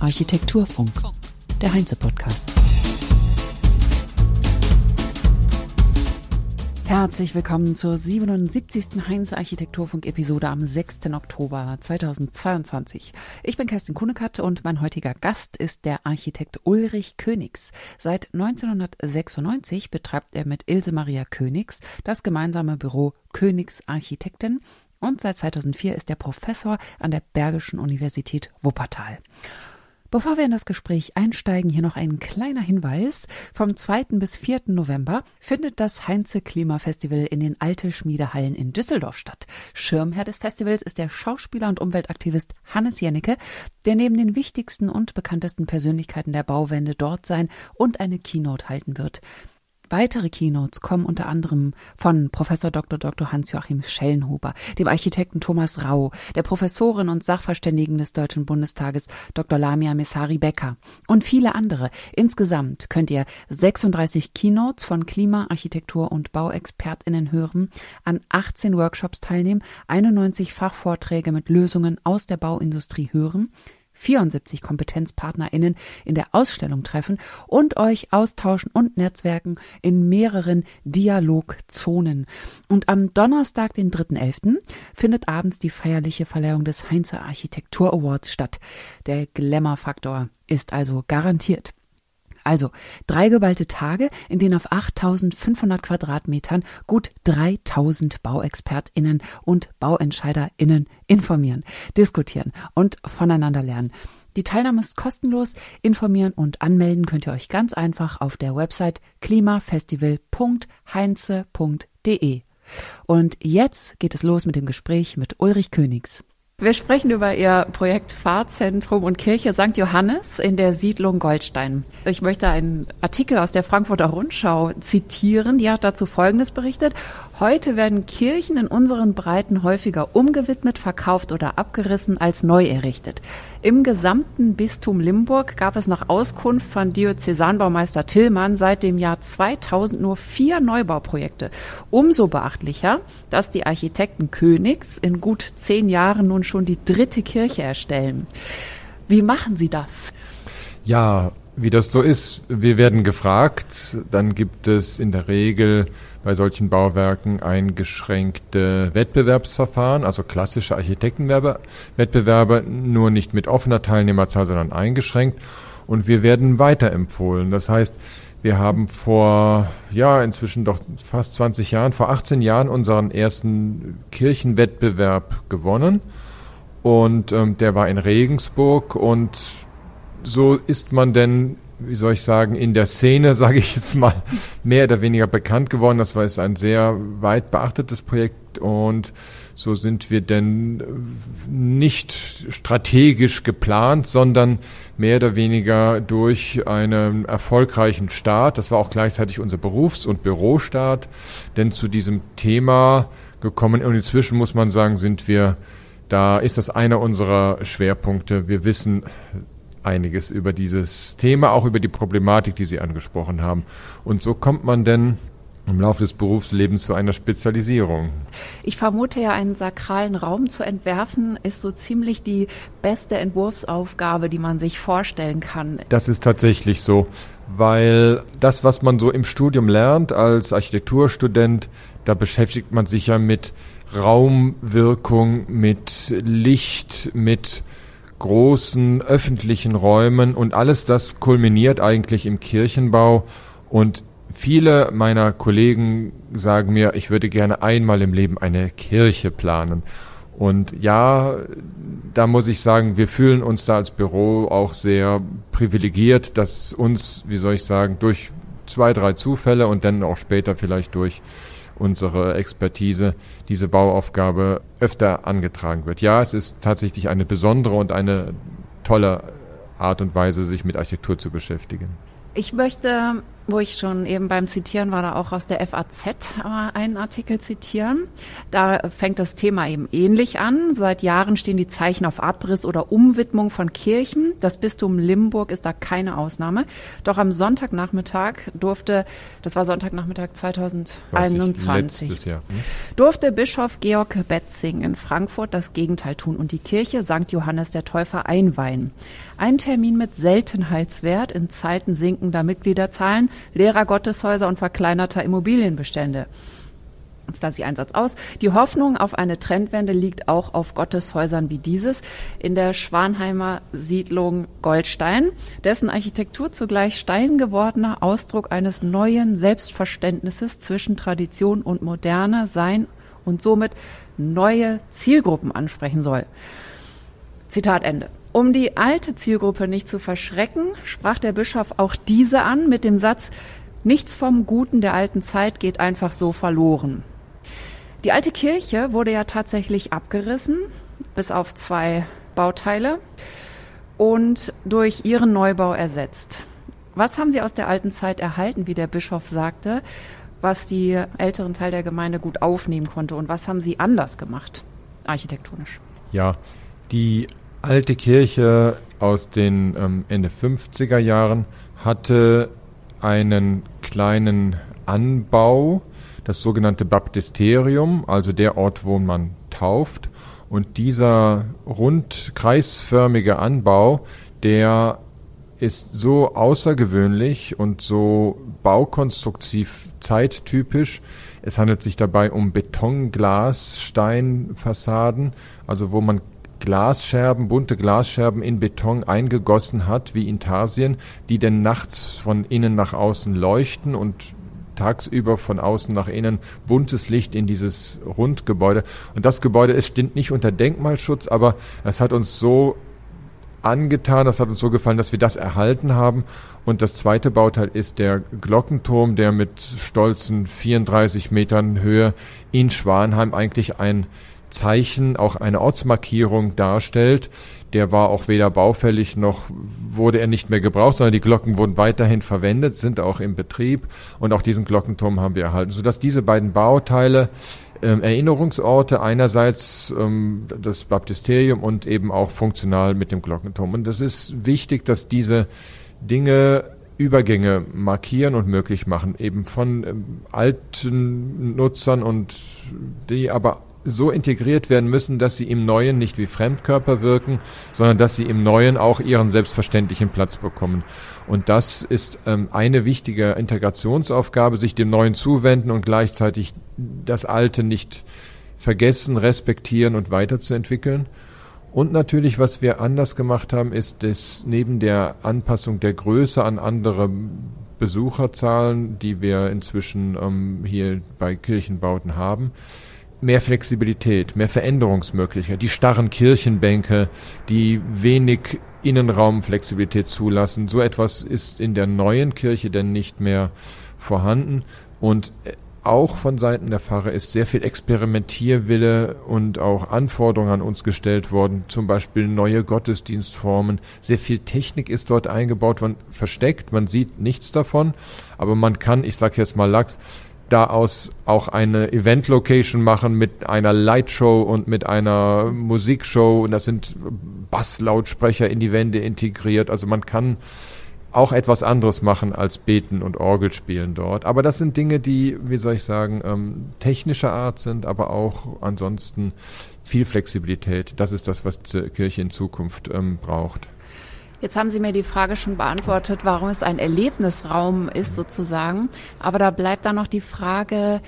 Architekturfunk. Architekturfunk, der Heinze-Podcast. Herzlich willkommen zur 77. Heinz Architekturfunk Episode am 6. Oktober 2022. Ich bin Kerstin Kunekat und mein heutiger Gast ist der Architekt Ulrich Königs. Seit 1996 betreibt er mit Ilse Maria Königs das gemeinsame Büro Königs Architekten und seit 2004 ist er Professor an der Bergischen Universität Wuppertal. Bevor wir in das Gespräch einsteigen, hier noch ein kleiner Hinweis. Vom 2. bis 4. November findet das Heinze Klimafestival in den Alte Schmiedehallen in Düsseldorf statt. Schirmherr des Festivals ist der Schauspieler und Umweltaktivist Hannes Jennecke, der neben den wichtigsten und bekanntesten Persönlichkeiten der Bauwende dort sein und eine Keynote halten wird. Weitere Keynotes kommen unter anderem von Professor Dr. Dr. Hans-Joachim Schellenhuber, dem Architekten Thomas Rau, der Professorin und Sachverständigen des Deutschen Bundestages Dr. Lamia Messari Becker und viele andere. Insgesamt könnt ihr 36 Keynotes von Klima-, Architektur- und Bauexpertinnen hören, an 18 Workshops teilnehmen, 91 Fachvorträge mit Lösungen aus der Bauindustrie hören, 74 KompetenzpartnerInnen in der Ausstellung treffen und euch austauschen und netzwerken in mehreren Dialogzonen. Und am Donnerstag, den 3.11., findet abends die feierliche Verleihung des Heinzer Architektur Awards statt. Der Glamour-Faktor ist also garantiert. Also drei geballte Tage, in denen auf 8500 Quadratmetern gut 3000 BauexpertInnen und BauentscheiderInnen informieren, diskutieren und voneinander lernen. Die Teilnahme ist kostenlos. Informieren und anmelden könnt ihr euch ganz einfach auf der Website klimafestival.heinze.de. Und jetzt geht es los mit dem Gespräch mit Ulrich Königs. Wir sprechen über Ihr Projekt Fahrzentrum und Kirche St. Johannes in der Siedlung Goldstein. Ich möchte einen Artikel aus der Frankfurter Rundschau zitieren. Die hat dazu Folgendes berichtet. Heute werden Kirchen in unseren Breiten häufiger umgewidmet, verkauft oder abgerissen als neu errichtet. Im gesamten Bistum Limburg gab es nach Auskunft von Diözesanbaumeister Tillmann seit dem Jahr 2000 nur vier Neubauprojekte. Umso beachtlicher, dass die Architekten Königs in gut zehn Jahren nun schon die dritte Kirche erstellen. Wie machen Sie das? Ja, wie das so ist, wir werden gefragt, dann gibt es in der Regel bei solchen Bauwerken eingeschränkte Wettbewerbsverfahren, also klassische Architektenwettbewerbe, nur nicht mit offener Teilnehmerzahl, sondern eingeschränkt. Und wir werden weiterempfohlen. Das heißt, wir haben vor, ja, inzwischen doch fast 20 Jahren, vor 18 Jahren unseren ersten Kirchenwettbewerb gewonnen. Und ähm, der war in Regensburg und so ist man denn wie soll ich sagen, in der Szene, sage ich jetzt mal, mehr oder weniger bekannt geworden. Das war jetzt ein sehr weit beachtetes Projekt und so sind wir denn nicht strategisch geplant, sondern mehr oder weniger durch einen erfolgreichen Start, das war auch gleichzeitig unser Berufs- und Bürostart, denn zu diesem Thema gekommen und inzwischen muss man sagen, sind wir da ist das einer unserer Schwerpunkte. Wir wissen einiges über dieses Thema, auch über die Problematik, die Sie angesprochen haben. Und so kommt man denn im Laufe des Berufslebens zu einer Spezialisierung. Ich vermute ja, einen sakralen Raum zu entwerfen, ist so ziemlich die beste Entwurfsaufgabe, die man sich vorstellen kann. Das ist tatsächlich so, weil das, was man so im Studium lernt als Architekturstudent, da beschäftigt man sich ja mit Raumwirkung, mit Licht, mit großen öffentlichen Räumen und alles das kulminiert eigentlich im Kirchenbau und viele meiner Kollegen sagen mir, ich würde gerne einmal im Leben eine Kirche planen. Und ja, da muss ich sagen, wir fühlen uns da als Büro auch sehr privilegiert, dass uns, wie soll ich sagen, durch zwei, drei Zufälle und dann auch später vielleicht durch unsere Expertise diese Bauaufgabe öfter angetragen wird. Ja, es ist tatsächlich eine besondere und eine tolle Art und Weise, sich mit Architektur zu beschäftigen. Ich möchte wo ich schon eben beim Zitieren war, da auch aus der FAZ einen Artikel zitieren. Da fängt das Thema eben ähnlich an. Seit Jahren stehen die Zeichen auf Abriss oder Umwidmung von Kirchen. Das Bistum Limburg ist da keine Ausnahme. Doch am Sonntagnachmittag durfte, das war Sonntagnachmittag 2021, letztes Jahr, hm? durfte Bischof Georg Betzing in Frankfurt das Gegenteil tun und die Kirche St. Johannes der Täufer einweihen. Ein Termin mit Seltenheitswert in Zeiten sinkender Mitgliederzahlen, leerer Gotteshäuser und verkleinerter Immobilienbestände. Jetzt lasse ich einen Satz aus. Die Hoffnung auf eine Trendwende liegt auch auf Gotteshäusern wie dieses in der Schwanheimer Siedlung Goldstein, dessen Architektur zugleich steingewordener Ausdruck eines neuen Selbstverständnisses zwischen Tradition und Moderne sein und somit neue Zielgruppen ansprechen soll. Zitat Ende. Um die alte Zielgruppe nicht zu verschrecken, sprach der Bischof auch diese an mit dem Satz, nichts vom Guten der alten Zeit geht einfach so verloren. Die alte Kirche wurde ja tatsächlich abgerissen, bis auf zwei Bauteile, und durch ihren Neubau ersetzt. Was haben Sie aus der alten Zeit erhalten, wie der Bischof sagte, was die älteren Teil der Gemeinde gut aufnehmen konnte und was haben Sie anders gemacht, architektonisch? Ja, die alte Kirche aus den ähm, Ende 50er Jahren hatte einen kleinen Anbau, das sogenannte Baptisterium, also der Ort, wo man tauft. Und dieser rund kreisförmige Anbau, der ist so außergewöhnlich und so baukonstruktiv zeittypisch. Es handelt sich dabei um Betonglassteinfassaden, also wo man Glasscherben, bunte Glasscherben in Beton eingegossen hat, wie Intarsien, die denn nachts von innen nach außen leuchten und tagsüber von außen nach innen buntes Licht in dieses Rundgebäude. Und das Gebäude, es steht nicht unter Denkmalschutz, aber es hat uns so angetan, das hat uns so gefallen, dass wir das erhalten haben. Und das zweite Bauteil ist der Glockenturm, der mit stolzen 34 Metern Höhe in Schwanheim eigentlich ein Zeichen, auch eine Ortsmarkierung darstellt. Der war auch weder baufällig noch wurde er nicht mehr gebraucht, sondern die Glocken wurden weiterhin verwendet, sind auch im Betrieb und auch diesen Glockenturm haben wir erhalten, sodass diese beiden Bauteile ähm, Erinnerungsorte einerseits ähm, das Baptisterium und eben auch funktional mit dem Glockenturm. Und das ist wichtig, dass diese Dinge Übergänge markieren und möglich machen, eben von ähm, alten Nutzern und die aber so integriert werden müssen, dass sie im Neuen nicht wie Fremdkörper wirken, sondern dass sie im Neuen auch ihren selbstverständlichen Platz bekommen. Und das ist ähm, eine wichtige Integrationsaufgabe, sich dem Neuen zuwenden und gleichzeitig das Alte nicht vergessen, respektieren und weiterzuentwickeln. Und natürlich, was wir anders gemacht haben, ist, dass neben der Anpassung der Größe an andere Besucherzahlen, die wir inzwischen ähm, hier bei Kirchenbauten haben, mehr Flexibilität, mehr Veränderungsmöglichkeit, die starren Kirchenbänke, die wenig Innenraumflexibilität zulassen. So etwas ist in der neuen Kirche denn nicht mehr vorhanden und äh, auch von Seiten der Pfarrer ist sehr viel Experimentierwille und auch Anforderungen an uns gestellt worden, zum Beispiel neue Gottesdienstformen. Sehr viel Technik ist dort eingebaut, man versteckt, man sieht nichts davon, aber man kann, ich sage jetzt mal Lachs, daraus auch eine Event-Location machen mit einer Lightshow und mit einer Musikshow. Und das sind Basslautsprecher in die Wände integriert. Also man kann auch etwas anderes machen als beten und Orgel spielen dort. Aber das sind Dinge, die, wie soll ich sagen, ähm, technischer Art sind, aber auch ansonsten viel Flexibilität. Das ist das, was die Kirche in Zukunft ähm, braucht. Jetzt haben Sie mir die Frage schon beantwortet, warum es ein Erlebnisraum ist sozusagen. Aber da bleibt dann noch die Frage,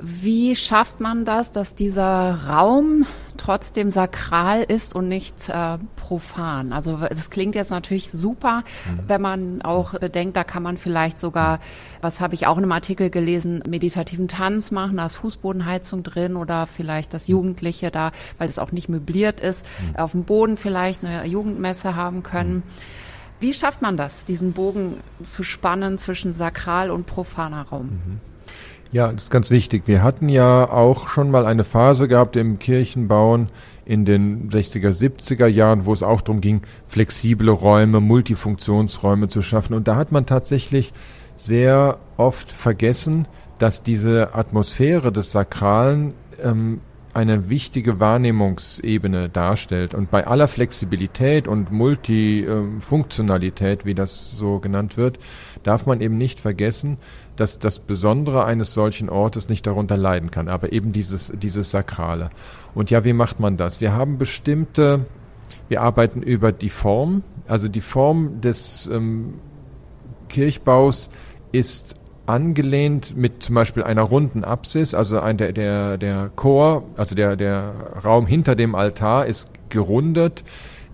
wie schafft man das, dass dieser Raum trotzdem sakral ist und nicht äh, profan? Also es klingt jetzt natürlich super, mhm. wenn man auch bedenkt, da kann man vielleicht sogar, was habe ich auch in einem Artikel gelesen, meditativen Tanz machen, da ist Fußbodenheizung drin oder vielleicht das Jugendliche da, weil es auch nicht möbliert ist, mhm. auf dem Boden vielleicht eine Jugendmesse haben können. Mhm. Wie schafft man das, diesen Bogen zu spannen zwischen sakral und profaner Raum? Ja, das ist ganz wichtig. Wir hatten ja auch schon mal eine Phase gehabt im Kirchenbauen in den 60er, 70er Jahren, wo es auch darum ging, flexible Räume, Multifunktionsräume zu schaffen. Und da hat man tatsächlich sehr oft vergessen, dass diese Atmosphäre des Sakralen ähm, eine wichtige Wahrnehmungsebene darstellt. Und bei aller Flexibilität und Multifunktionalität, wie das so genannt wird, darf man eben nicht vergessen, dass das Besondere eines solchen Ortes nicht darunter leiden kann, aber eben dieses, dieses Sakrale. Und ja, wie macht man das? Wir haben bestimmte, wir arbeiten über die Form, also die Form des ähm, Kirchbaus ist angelehnt mit zum Beispiel einer runden Apsis, also ein, der, der, der Chor, also der, der Raum hinter dem Altar ist gerundet.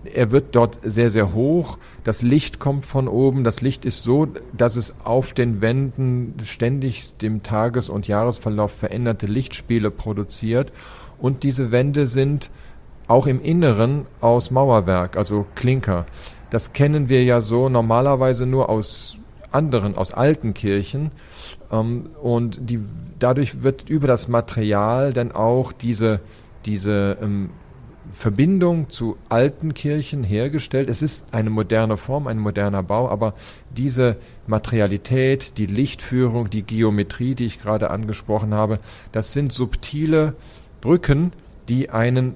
Er wird dort sehr, sehr hoch. Das Licht kommt von oben. Das Licht ist so, dass es auf den Wänden ständig dem Tages- und Jahresverlauf veränderte Lichtspiele produziert. Und diese Wände sind auch im Inneren aus Mauerwerk, also Klinker. Das kennen wir ja so normalerweise nur aus anderen, aus alten Kirchen. Ähm, und die, dadurch wird über das Material dann auch diese, diese ähm, Verbindung zu alten Kirchen hergestellt. Es ist eine moderne Form, ein moderner Bau, aber diese Materialität, die Lichtführung, die Geometrie, die ich gerade angesprochen habe, das sind subtile Brücken, die einen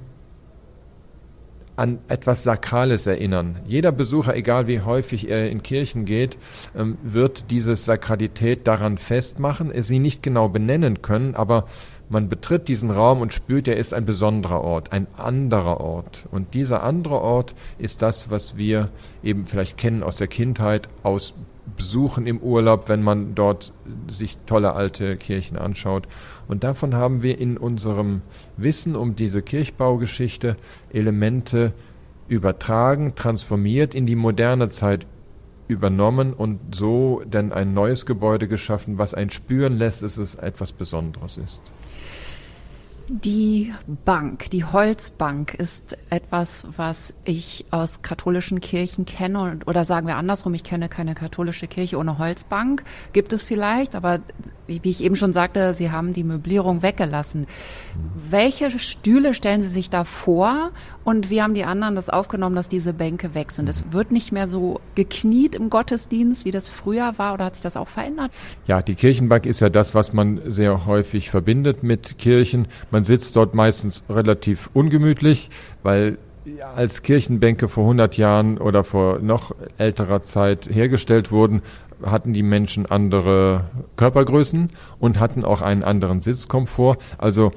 an etwas Sakrales erinnern. Jeder Besucher, egal wie häufig er in Kirchen geht, ähm, wird diese Sakralität daran festmachen, sie nicht genau benennen können, aber man betritt diesen Raum und spürt, er ist ein besonderer Ort, ein anderer Ort. Und dieser andere Ort ist das, was wir eben vielleicht kennen aus der Kindheit, aus Besuchen im Urlaub, wenn man dort sich tolle alte Kirchen anschaut. Und davon haben wir in unserem Wissen um diese Kirchbaugeschichte Elemente übertragen, transformiert, in die moderne Zeit übernommen und so dann ein neues Gebäude geschaffen, was ein spüren lässt, dass es etwas Besonderes ist. Die Bank, die Holzbank ist etwas, was ich aus katholischen Kirchen kenne oder sagen wir andersrum, ich kenne keine katholische Kirche ohne Holzbank. Gibt es vielleicht, aber wie ich eben schon sagte, Sie haben die Möblierung weggelassen. Welche Stühle stellen Sie sich da vor und wie haben die anderen das aufgenommen, dass diese Bänke weg sind? Es wird nicht mehr so gekniet im Gottesdienst, wie das früher war oder hat sich das auch verändert? Ja, die Kirchenbank ist ja das, was man sehr häufig verbindet mit Kirchen. Man sitzt dort meistens relativ ungemütlich, weil als Kirchenbänke vor 100 Jahren oder vor noch älterer Zeit hergestellt wurden, hatten die Menschen andere Körpergrößen und hatten auch einen anderen Sitzkomfort. Also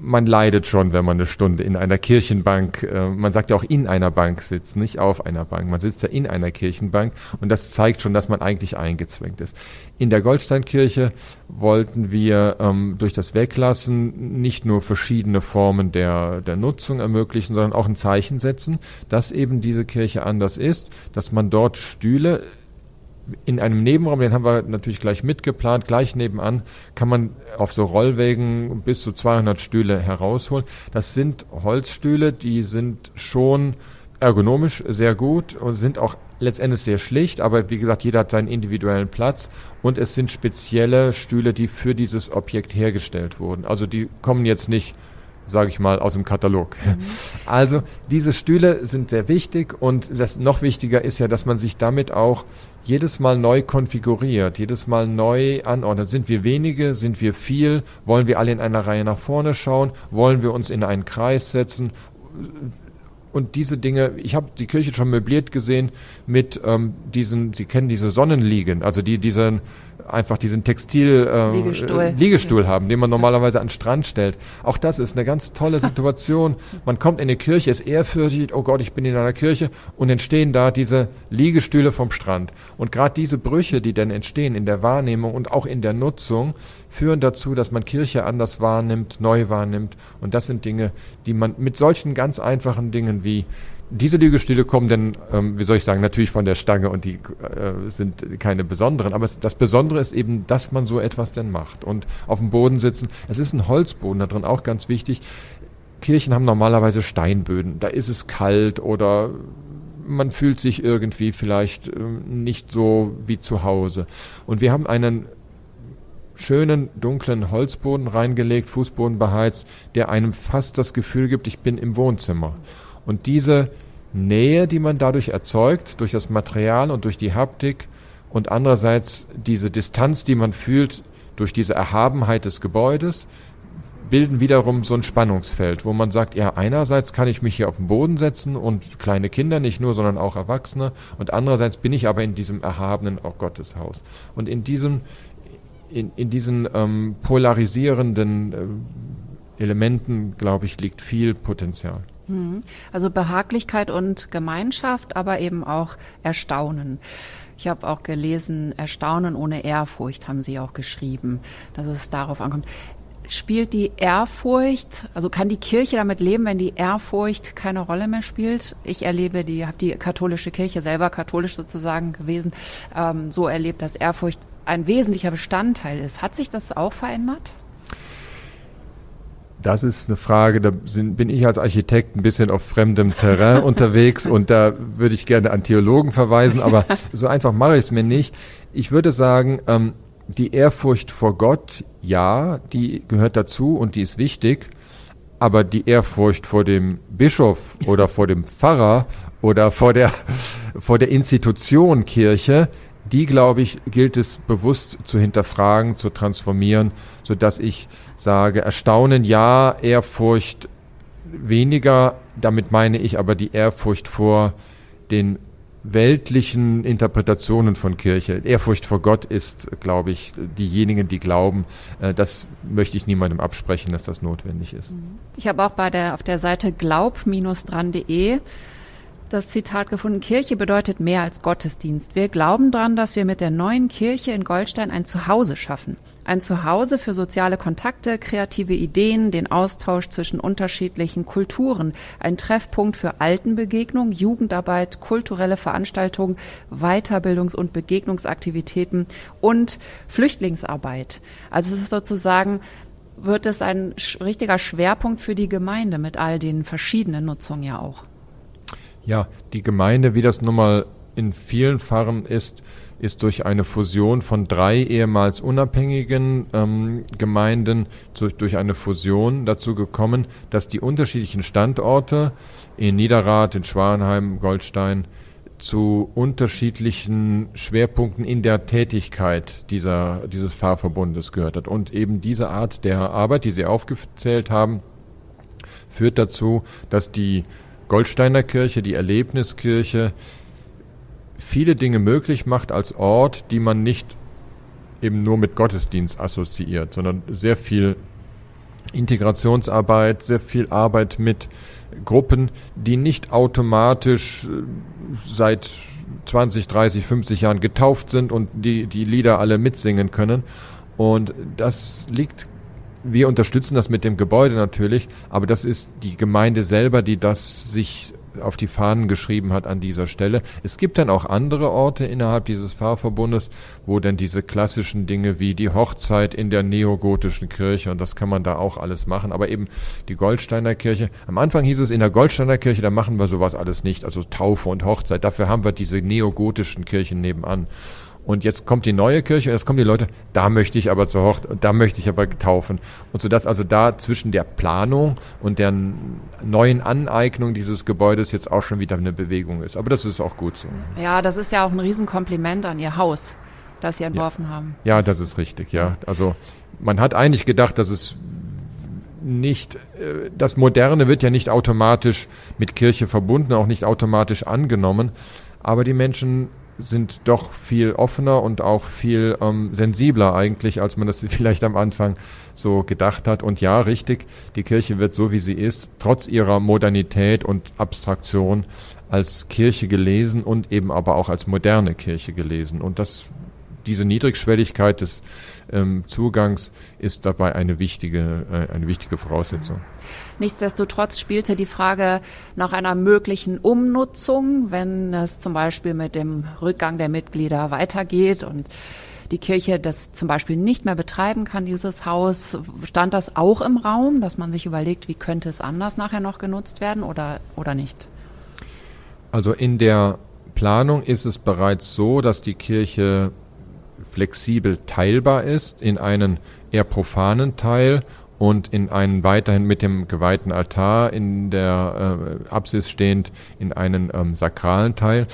man leidet schon, wenn man eine Stunde in einer Kirchenbank, äh, man sagt ja auch in einer Bank sitzt, nicht auf einer Bank. Man sitzt ja in einer Kirchenbank und das zeigt schon, dass man eigentlich eingezwängt ist. In der Goldsteinkirche wollten wir ähm, durch das Weglassen nicht nur verschiedene Formen der, der Nutzung ermöglichen, sondern auch ein Zeichen setzen, dass eben diese Kirche anders ist, dass man dort Stühle in einem Nebenraum, den haben wir natürlich gleich mitgeplant, gleich nebenan kann man auf so Rollwägen bis zu 200 Stühle herausholen. Das sind Holzstühle, die sind schon ergonomisch sehr gut und sind auch letztendlich sehr schlicht, aber wie gesagt, jeder hat seinen individuellen Platz und es sind spezielle Stühle, die für dieses Objekt hergestellt wurden. Also die kommen jetzt nicht sage ich mal, aus dem Katalog. Mhm. Also diese Stühle sind sehr wichtig und das noch wichtiger ist ja, dass man sich damit auch jedes Mal neu konfiguriert, jedes Mal neu anordnet. Sind wir wenige, sind wir viel, wollen wir alle in einer Reihe nach vorne schauen, wollen wir uns in einen Kreis setzen, und diese Dinge, ich habe die Kirche schon möbliert gesehen mit ähm, diesen, Sie kennen diese Sonnenliegen, also die diesen einfach diesen Textil äh, Liegestuhl, Liegestuhl haben, den man normalerweise an den Strand stellt. Auch das ist eine ganz tolle Situation. Man kommt in eine Kirche, ist ehrfürchtig, oh Gott, ich bin in einer Kirche und entstehen da diese Liegestühle vom Strand. Und gerade diese Brüche, die dann entstehen in der Wahrnehmung und auch in der Nutzung, führen dazu, dass man Kirche anders wahrnimmt, neu wahrnimmt. Und das sind Dinge, die man mit solchen ganz einfachen Dingen wie diese Liegestühle kommen denn, ähm, wie soll ich sagen, natürlich von der Stange und die äh, sind keine besonderen. Aber es, das Besondere ist eben, dass man so etwas denn macht und auf dem Boden sitzen. Es ist ein Holzboden da drin, auch ganz wichtig. Kirchen haben normalerweise Steinböden. Da ist es kalt oder man fühlt sich irgendwie vielleicht äh, nicht so wie zu Hause. Und wir haben einen schönen dunklen Holzboden reingelegt, Fußboden beheizt, der einem fast das Gefühl gibt, ich bin im Wohnzimmer. Und diese Nähe, die man dadurch erzeugt, durch das Material und durch die Haptik und andererseits diese Distanz, die man fühlt durch diese Erhabenheit des Gebäudes, bilden wiederum so ein Spannungsfeld, wo man sagt, ja, einerseits kann ich mich hier auf den Boden setzen und kleine Kinder nicht nur, sondern auch Erwachsene und andererseits bin ich aber in diesem erhabenen auch Gotteshaus. Und in diesem, in, in diesen ähm, polarisierenden äh, Elementen, glaube ich, liegt viel Potenzial. Mhm. Also Behaglichkeit und Gemeinschaft, aber eben auch Erstaunen. Ich habe auch gelesen, Erstaunen ohne Ehrfurcht haben Sie auch geschrieben, dass es darauf ankommt spielt die Ehrfurcht, also kann die Kirche damit leben, wenn die Ehrfurcht keine Rolle mehr spielt? Ich erlebe die, habe die katholische Kirche selber katholisch sozusagen gewesen, ähm, so erlebt, dass Ehrfurcht ein wesentlicher Bestandteil ist. Hat sich das auch verändert? Das ist eine Frage, da sind, bin ich als Architekt ein bisschen auf fremdem Terrain unterwegs und da würde ich gerne an Theologen verweisen, aber so einfach mache ich es mir nicht. Ich würde sagen, ähm, die Ehrfurcht vor Gott, ja, die gehört dazu und die ist wichtig, aber die Ehrfurcht vor dem Bischof oder vor dem Pfarrer oder vor der, vor der Institution Kirche, die, glaube ich, gilt es bewusst zu hinterfragen, zu transformieren, so dass ich sage, Erstaunen ja, Ehrfurcht weniger, damit meine ich aber die Ehrfurcht vor den weltlichen Interpretationen von Kirche. Ehrfurcht vor Gott ist, glaube ich, diejenigen, die glauben, äh, das möchte ich niemandem absprechen, dass das notwendig ist. Mhm. Ich habe auch bei der, auf der Seite glaub-dran.de das Zitat gefunden, Kirche bedeutet mehr als Gottesdienst. Wir glauben daran, dass wir mit der neuen Kirche in Goldstein ein Zuhause schaffen. Ein Zuhause für soziale Kontakte, kreative Ideen, den Austausch zwischen unterschiedlichen Kulturen, ein Treffpunkt für Altenbegegnung, Jugendarbeit, kulturelle Veranstaltungen, Weiterbildungs- und Begegnungsaktivitäten und Flüchtlingsarbeit. Also es ist sozusagen wird es ein richtiger Schwerpunkt für die Gemeinde mit all den verschiedenen Nutzungen ja auch. Ja, die Gemeinde, wie das nun mal in vielen Pfarren ist, ist durch eine Fusion von drei ehemals unabhängigen ähm, Gemeinden durch, durch eine Fusion dazu gekommen, dass die unterschiedlichen Standorte in Niederrad, in Schwanheim, Goldstein zu unterschiedlichen Schwerpunkten in der Tätigkeit dieser, dieses Pfarrverbundes gehört hat. Und eben diese Art der Arbeit, die Sie aufgezählt haben, führt dazu, dass die Goldsteiner Kirche, die Erlebniskirche, viele Dinge möglich macht als Ort, die man nicht eben nur mit Gottesdienst assoziiert, sondern sehr viel Integrationsarbeit, sehr viel Arbeit mit Gruppen, die nicht automatisch äh, seit 20, 30, 50 Jahren getauft sind und die die Lieder alle mitsingen können. Und das liegt, wir unterstützen das mit dem Gebäude natürlich, aber das ist die Gemeinde selber, die das sich auf die Fahnen geschrieben hat an dieser Stelle. Es gibt dann auch andere Orte innerhalb dieses Pfarrverbundes, wo dann diese klassischen Dinge wie die Hochzeit in der neogotischen Kirche und das kann man da auch alles machen. Aber eben die Goldsteiner Kirche. Am Anfang hieß es in der Goldsteiner Kirche, da machen wir sowas alles nicht, also Taufe und Hochzeit. Dafür haben wir diese neogotischen Kirchen nebenan. Und jetzt kommt die neue Kirche und jetzt kommen die Leute, da möchte ich aber zur Hochzeit, da möchte ich aber taufen. Und so dass also da zwischen der Planung und der neuen Aneignung dieses Gebäudes jetzt auch schon wieder eine Bewegung ist. Aber das ist auch gut so. Ja, das ist ja auch ein Riesenkompliment an Ihr Haus, das Sie entworfen ja. haben. Ja, das ist richtig, ja. Also man hat eigentlich gedacht, dass es nicht, äh, das Moderne wird ja nicht automatisch mit Kirche verbunden, auch nicht automatisch angenommen. Aber die Menschen sind doch viel offener und auch viel ähm, sensibler eigentlich, als man das vielleicht am Anfang so gedacht hat. Und ja, richtig, die Kirche wird so, wie sie ist, trotz ihrer Modernität und Abstraktion als Kirche gelesen und eben aber auch als moderne Kirche gelesen. Und das, diese Niedrigschwelligkeit des ähm, Zugangs ist dabei eine wichtige, äh, eine wichtige Voraussetzung. Nichtsdestotrotz spielte die Frage nach einer möglichen Umnutzung, wenn es zum Beispiel mit dem Rückgang der Mitglieder weitergeht und die Kirche das zum Beispiel nicht mehr betreiben kann, dieses Haus, stand das auch im Raum, dass man sich überlegt, wie könnte es anders nachher noch genutzt werden oder, oder nicht? Also in der Planung ist es bereits so, dass die Kirche flexibel teilbar ist in einen eher profanen Teil und in einen weiterhin mit dem geweihten Altar in der äh, Apsis stehend in einen ähm, sakralen Teil.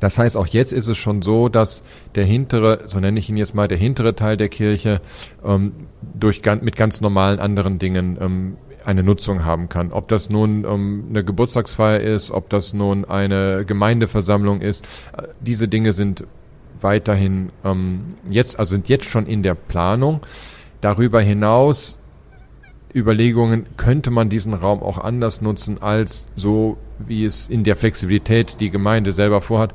Das heißt, auch jetzt ist es schon so, dass der hintere, so nenne ich ihn jetzt mal, der hintere Teil der Kirche ähm, durch, mit ganz normalen anderen Dingen ähm, eine Nutzung haben kann. Ob das nun ähm, eine Geburtstagsfeier ist, ob das nun eine Gemeindeversammlung ist, äh, diese Dinge sind weiterhin ähm, jetzt, also sind jetzt schon in der Planung. Darüber hinaus Überlegungen, könnte man diesen Raum auch anders nutzen, als so, wie es in der Flexibilität die Gemeinde selber vorhat.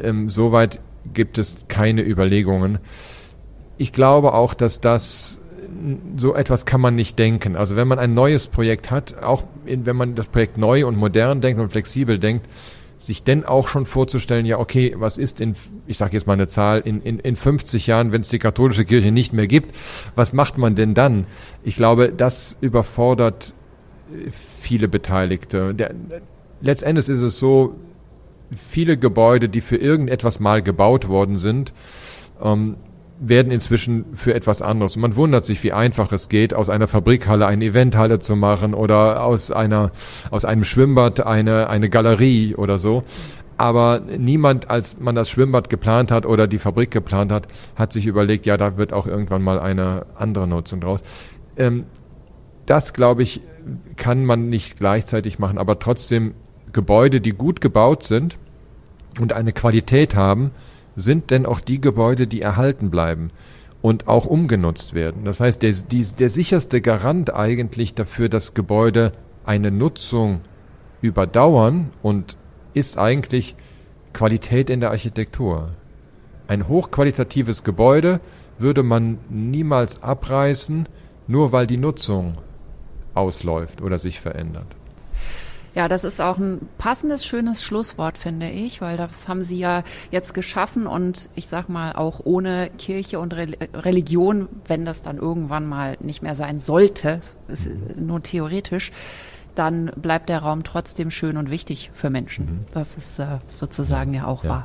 Ähm, soweit gibt es keine Überlegungen. Ich glaube auch, dass das so etwas kann man nicht denken. Also wenn man ein neues Projekt hat, auch wenn man das Projekt neu und modern denkt und flexibel denkt, sich denn auch schon vorzustellen, ja, okay, was ist in, ich sage jetzt mal eine Zahl, in, in, in 50 Jahren, wenn es die katholische Kirche nicht mehr gibt, was macht man denn dann? Ich glaube, das überfordert äh, viele Beteiligte. Der, letztendlich ist es so, viele Gebäude, die für irgendetwas mal gebaut worden sind, ähm, werden inzwischen für etwas anderes. Und man wundert sich, wie einfach es geht, aus einer Fabrikhalle eine Eventhalle zu machen oder aus einer, aus einem Schwimmbad eine, eine Galerie oder so. Aber niemand, als man das Schwimmbad geplant hat oder die Fabrik geplant hat, hat sich überlegt, ja, da wird auch irgendwann mal eine andere Nutzung draus. Ähm, das, glaube ich, kann man nicht gleichzeitig machen, aber trotzdem Gebäude, die gut gebaut sind und eine Qualität haben, sind denn auch die Gebäude, die erhalten bleiben und auch umgenutzt werden. Das heißt, der, die, der sicherste Garant eigentlich dafür, dass Gebäude eine Nutzung überdauern und ist eigentlich Qualität in der Architektur. Ein hochqualitatives Gebäude würde man niemals abreißen, nur weil die Nutzung ausläuft oder sich verändert. Ja, das ist auch ein passendes, schönes Schlusswort, finde ich, weil das haben Sie ja jetzt geschaffen und ich sag mal auch ohne Kirche und Religion, wenn das dann irgendwann mal nicht mehr sein sollte, ist nur theoretisch, dann bleibt der Raum trotzdem schön und wichtig für Menschen. Mhm. Das ist äh, sozusagen ja, ja auch ja. wahr.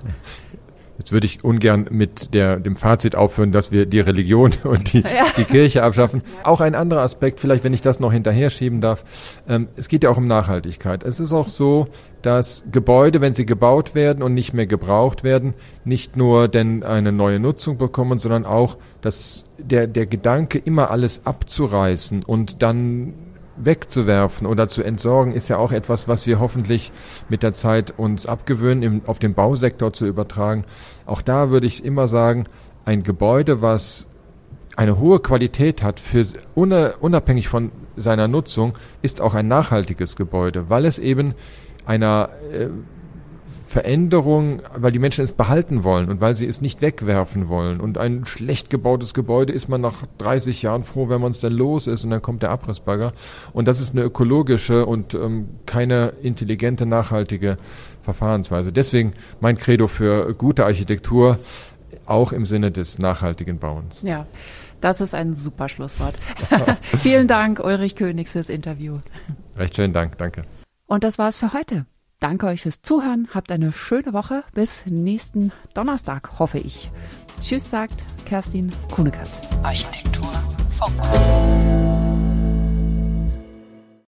Jetzt würde ich ungern mit der, dem Fazit aufhören, dass wir die Religion und die, ja. die Kirche abschaffen. Auch ein anderer Aspekt, vielleicht wenn ich das noch hinterher schieben darf. Ähm, es geht ja auch um Nachhaltigkeit. Es ist auch so, dass Gebäude, wenn sie gebaut werden und nicht mehr gebraucht werden, nicht nur denn eine neue Nutzung bekommen, sondern auch, dass der, der Gedanke, immer alles abzureißen und dann wegzuwerfen oder zu entsorgen, ist ja auch etwas, was wir hoffentlich mit der Zeit uns abgewöhnen, im, auf den Bausektor zu übertragen. Auch da würde ich immer sagen, ein Gebäude, was eine hohe Qualität hat, für, unabhängig von seiner Nutzung, ist auch ein nachhaltiges Gebäude, weil es eben einer äh, Veränderung, weil die Menschen es behalten wollen und weil sie es nicht wegwerfen wollen. Und ein schlecht gebautes Gebäude ist man nach 30 Jahren froh, wenn man es dann los ist und dann kommt der Abrissbagger. Und das ist eine ökologische und ähm, keine intelligente, nachhaltige Verfahrensweise. Deswegen mein Credo für gute Architektur, auch im Sinne des nachhaltigen Bauens. Ja. Das ist ein super Schlusswort. Vielen Dank, Ulrich Königs, fürs Interview. Recht schönen Dank, danke. Und das war's für heute. Danke euch fürs Zuhören. Habt eine schöne Woche. Bis nächsten Donnerstag, hoffe ich. Tschüss, sagt Kerstin Kunekat. Architektur Funk.